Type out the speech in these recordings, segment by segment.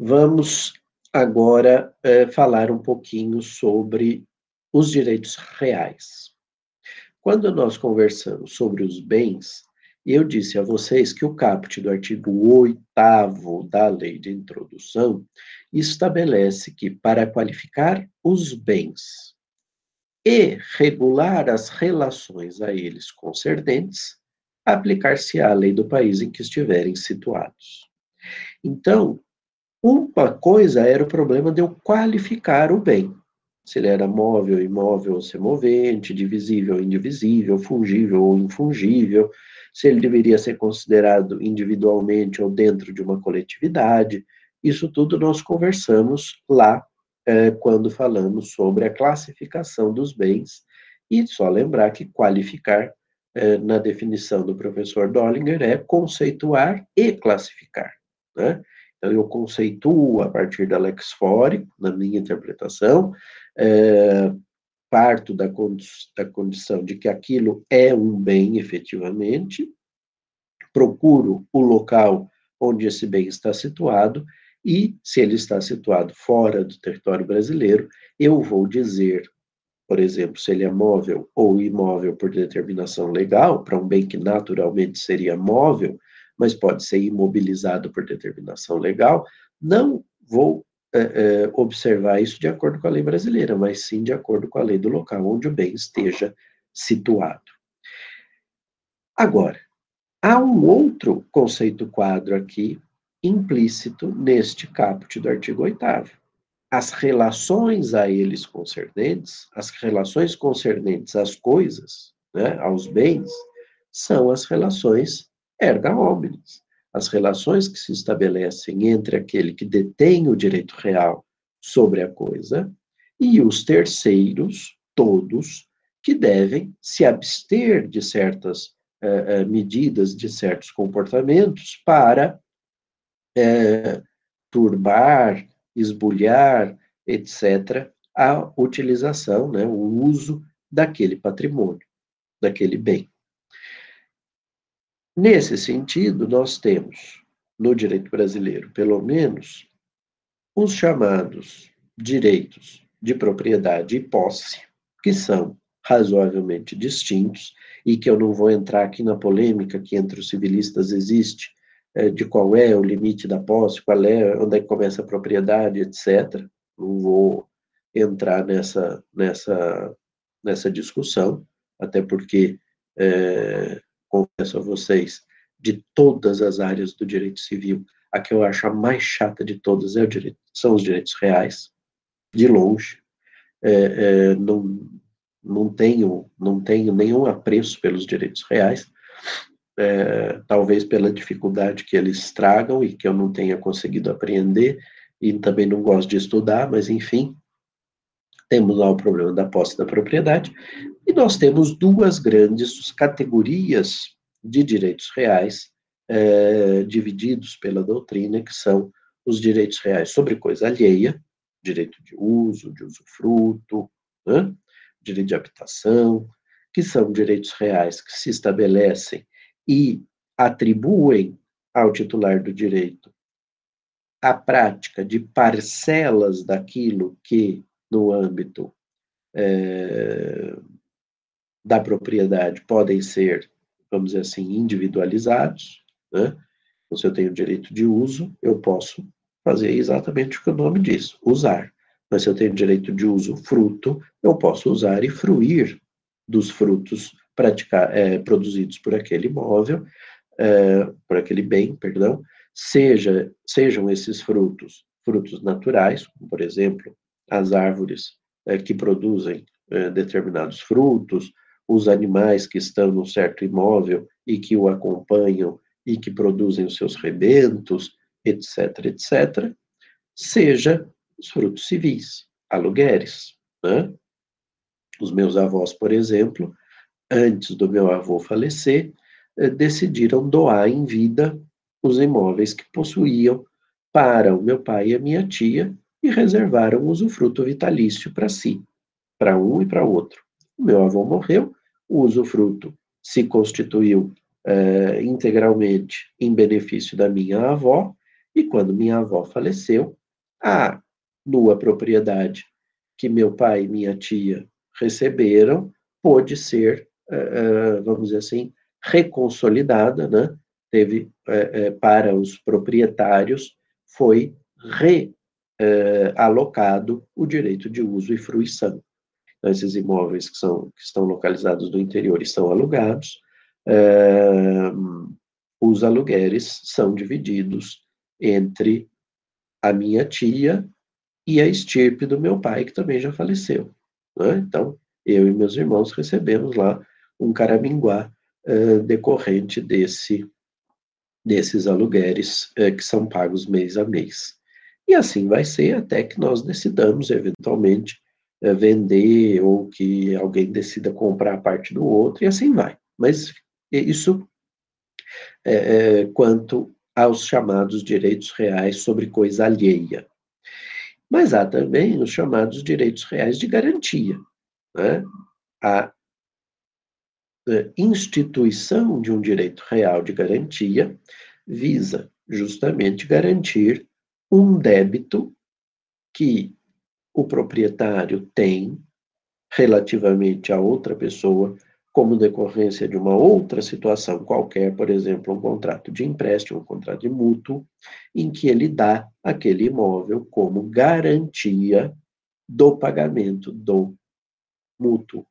Vamos agora é, falar um pouquinho sobre os direitos reais. Quando nós conversamos sobre os bens, eu disse a vocês que o caput do artigo 8 da Lei de Introdução estabelece que, para qualificar os bens e regular as relações a eles concernentes, aplicar-se-á a lei do país em que estiverem situados. Então, uma coisa era o problema de eu qualificar o bem. Se ele era móvel, imóvel ou semovente, divisível, indivisível, fungível ou infungível, se ele deveria ser considerado individualmente ou dentro de uma coletividade. Isso tudo nós conversamos lá é, quando falamos sobre a classificação dos bens. E só lembrar que qualificar, é, na definição do professor Dollinger, é conceituar e classificar. Né? Então, eu conceituo a partir da Lex Fori, na minha interpretação, é, parto da, condi da condição de que aquilo é um bem efetivamente, procuro o local onde esse bem está situado, e se ele está situado fora do território brasileiro, eu vou dizer, por exemplo, se ele é móvel ou imóvel por determinação legal, para um bem que naturalmente seria móvel, mas pode ser imobilizado por determinação legal, não vou é, é, observar isso de acordo com a lei brasileira, mas sim de acordo com a lei do local onde o bem esteja situado. Agora, há um outro conceito quadro aqui implícito neste caput do artigo 8 as relações a eles concernentes, as relações concernentes às coisas, né, aos bens, são as relações erga omnes, as relações que se estabelecem entre aquele que detém o direito real sobre a coisa e os terceiros, todos, que devem se abster de certas uh, uh, medidas, de certos comportamentos para uh, turbar, esbulhar, etc., a utilização, né, o uso daquele patrimônio, daquele bem. Nesse sentido, nós temos, no direito brasileiro, pelo menos, os chamados direitos de propriedade e posse, que são razoavelmente distintos e que eu não vou entrar aqui na polêmica que entre os civilistas existe de qual é o limite da posse, qual é, onde é que começa a propriedade, etc. Não vou entrar nessa, nessa, nessa discussão, até porque é, confesso a vocês, de todas as áreas do direito civil, a que eu acho a mais chata de todas é o direito, são os direitos reais, de longe. É, é, não, não, tenho, não tenho nenhum apreço pelos direitos reais, é, talvez pela dificuldade que eles tragam e que eu não tenha conseguido apreender, e também não gosto de estudar, mas enfim, temos lá o problema da posse da propriedade, e nós temos duas grandes categorias de direitos reais é, divididos pela doutrina, que são os direitos reais sobre coisa alheia, direito de uso, de usufruto, né? direito de habitação, que são direitos reais que se estabelecem e atribuem ao titular do direito a prática de parcelas daquilo que, no âmbito é, da propriedade podem ser, vamos dizer assim, individualizados, né? Então, se eu tenho direito de uso, eu posso fazer exatamente o que o nome diz, usar. Mas se eu tenho direito de uso fruto, eu posso usar e fruir dos frutos praticar, é, produzidos por aquele imóvel, é, por aquele bem, perdão, seja, sejam esses frutos frutos naturais, como, por exemplo, as árvores é, que produzem é, determinados frutos, os animais que estão num certo imóvel e que o acompanham e que produzem os seus rebentos, etc., etc., seja os frutos civis, aluguéres. Né? Os meus avós, por exemplo, antes do meu avô falecer, eh, decidiram doar em vida os imóveis que possuíam para o meu pai e a minha tia e reservaram o usufruto vitalício para si, para um e para outro. O meu avô morreu, o usufruto se constituiu é, integralmente em benefício da minha avó, e quando minha avó faleceu, a nua propriedade que meu pai e minha tia receberam pôde ser, vamos dizer assim, reconsolidada, né? Teve é, para os proprietários foi realocado o direito de uso e fruição. Então, esses imóveis que, são, que estão localizados no interior estão alugados, os aluguéis são divididos entre a minha tia e a estirpe do meu pai, que também já faleceu. Né? Então, eu e meus irmãos recebemos lá um caraminguá uh, decorrente desse, desses aluguéis uh, que são pagos mês a mês. E assim vai ser até que nós decidamos, eventualmente, uh, vender ou que alguém decida comprar a parte do outro, e assim vai. Mas isso é, é, quanto aos chamados direitos reais sobre coisa alheia. Mas há também os chamados direitos reais de garantia. Né? É, instituição de um direito real de garantia visa justamente garantir um débito que o proprietário tem relativamente a outra pessoa como decorrência de uma outra situação qualquer, por exemplo, um contrato de empréstimo, um contrato de mútuo, em que ele dá aquele imóvel como garantia do pagamento do mútuo.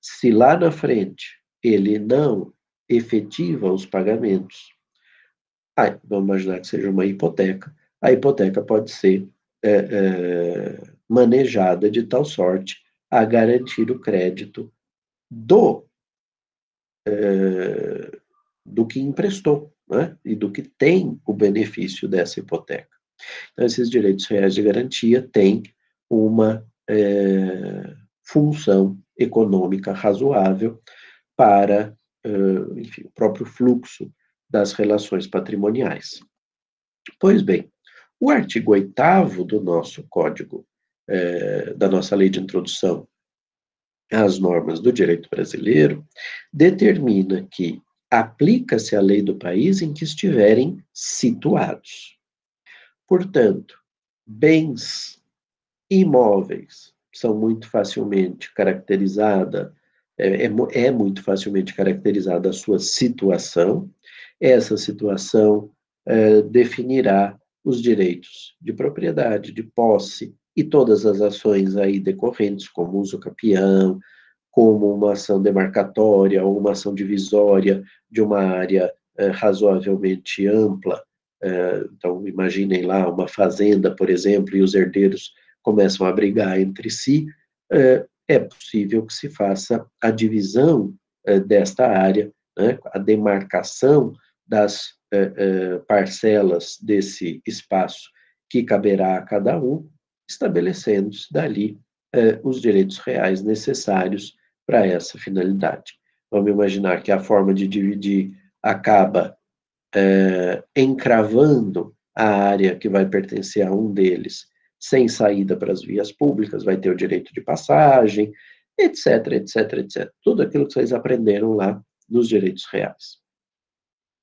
Se lá na frente ele não efetiva os pagamentos, aí, vamos imaginar que seja uma hipoteca, a hipoteca pode ser é, é, manejada de tal sorte a garantir o crédito do é, do que emprestou, né? e do que tem o benefício dessa hipoteca. Então, esses direitos reais de garantia têm uma é, função econômica razoável para, enfim, o próprio fluxo das relações patrimoniais. Pois bem, o artigo 8 do nosso Código, da nossa Lei de Introdução às Normas do Direito Brasileiro, determina que aplica-se a lei do país em que estiverem situados. Portanto, bens imóveis são muito facilmente caracterizadas, é, é, é, muito facilmente caracterizada a sua situação, essa situação é, definirá os direitos de propriedade, de posse e todas as ações aí decorrentes, como uso capião, como uma ação demarcatória ou uma ação divisória de uma área é, razoavelmente ampla. É, então, imaginem lá uma fazenda, por exemplo, e os herdeiros começam a brigar entre si, é, é possível que se faça a divisão é, desta área, né, a demarcação das é, parcelas desse espaço que caberá a cada um, estabelecendo-se dali os direitos reais necessários para essa finalidade. Vamos imaginar que a forma de dividir acaba encravando a área que vai pertencer a um deles sem saída para as vias públicas, vai ter o direito de passagem, etc, etc, etc. Tudo aquilo que vocês aprenderam lá nos direitos reais.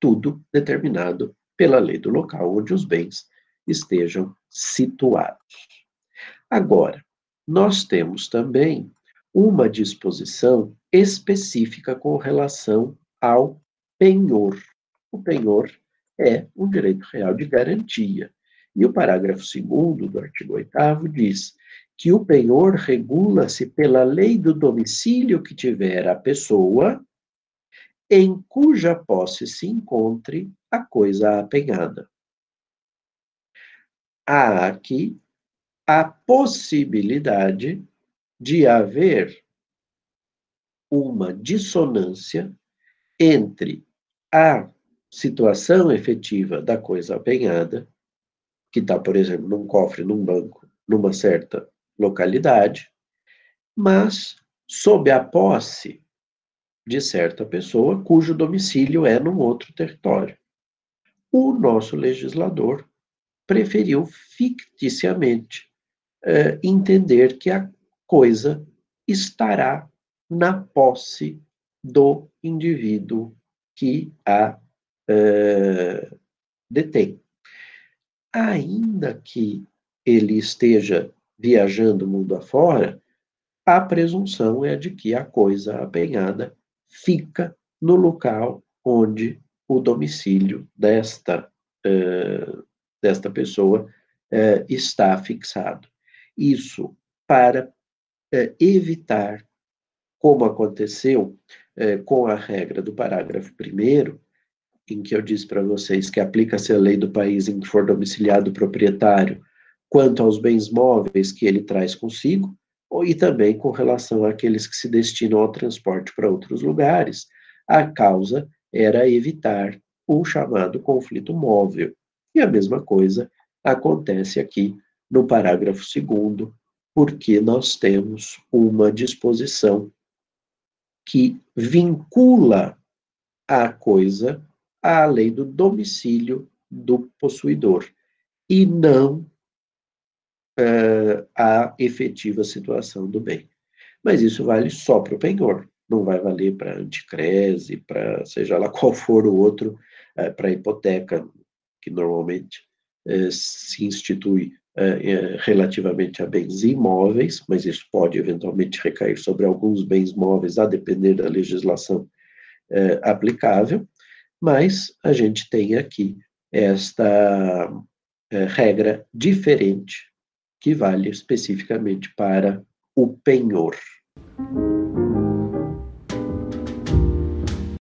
Tudo determinado pela lei do local onde os bens estejam situados. Agora, nós temos também uma disposição específica com relação ao penhor. O penhor é um direito real de garantia. E o parágrafo 2 do artigo 8 diz que o penhor regula-se pela lei do domicílio que tiver a pessoa em cuja posse se encontre a coisa apenhada. Há aqui a possibilidade de haver uma dissonância entre a situação efetiva da coisa apenhada que está, por exemplo, num cofre, num banco, numa certa localidade, mas sob a posse de certa pessoa cujo domicílio é num outro território. O nosso legislador preferiu ficticiamente eh, entender que a coisa estará na posse do indivíduo que a uh, detém. Ainda que ele esteja viajando mundo afora, a presunção é de que a coisa apenhada fica no local onde o domicílio desta, uh, desta pessoa uh, está fixado. Isso para uh, evitar, como aconteceu com a regra do parágrafo 1, em que eu disse para vocês que aplica-se a lei do país em que for domiciliado o proprietário, quanto aos bens móveis que ele traz consigo, e também com relação àqueles que se destinam ao transporte para outros lugares, a causa era evitar o chamado conflito móvel. E a mesma coisa acontece aqui no parágrafo 2, porque nós temos uma disposição que vincula a coisa à lei do domicílio do possuidor e não uh, à efetiva situação do bem. Mas isso vale só para o penhor, não vai valer para anticrese, para seja lá qual for o outro, uh, para hipoteca, que normalmente uh, se institui relativamente a bens imóveis, mas isso pode eventualmente recair sobre alguns bens móveis, a depender da legislação aplicável, mas a gente tem aqui esta regra diferente que vale especificamente para o penhor.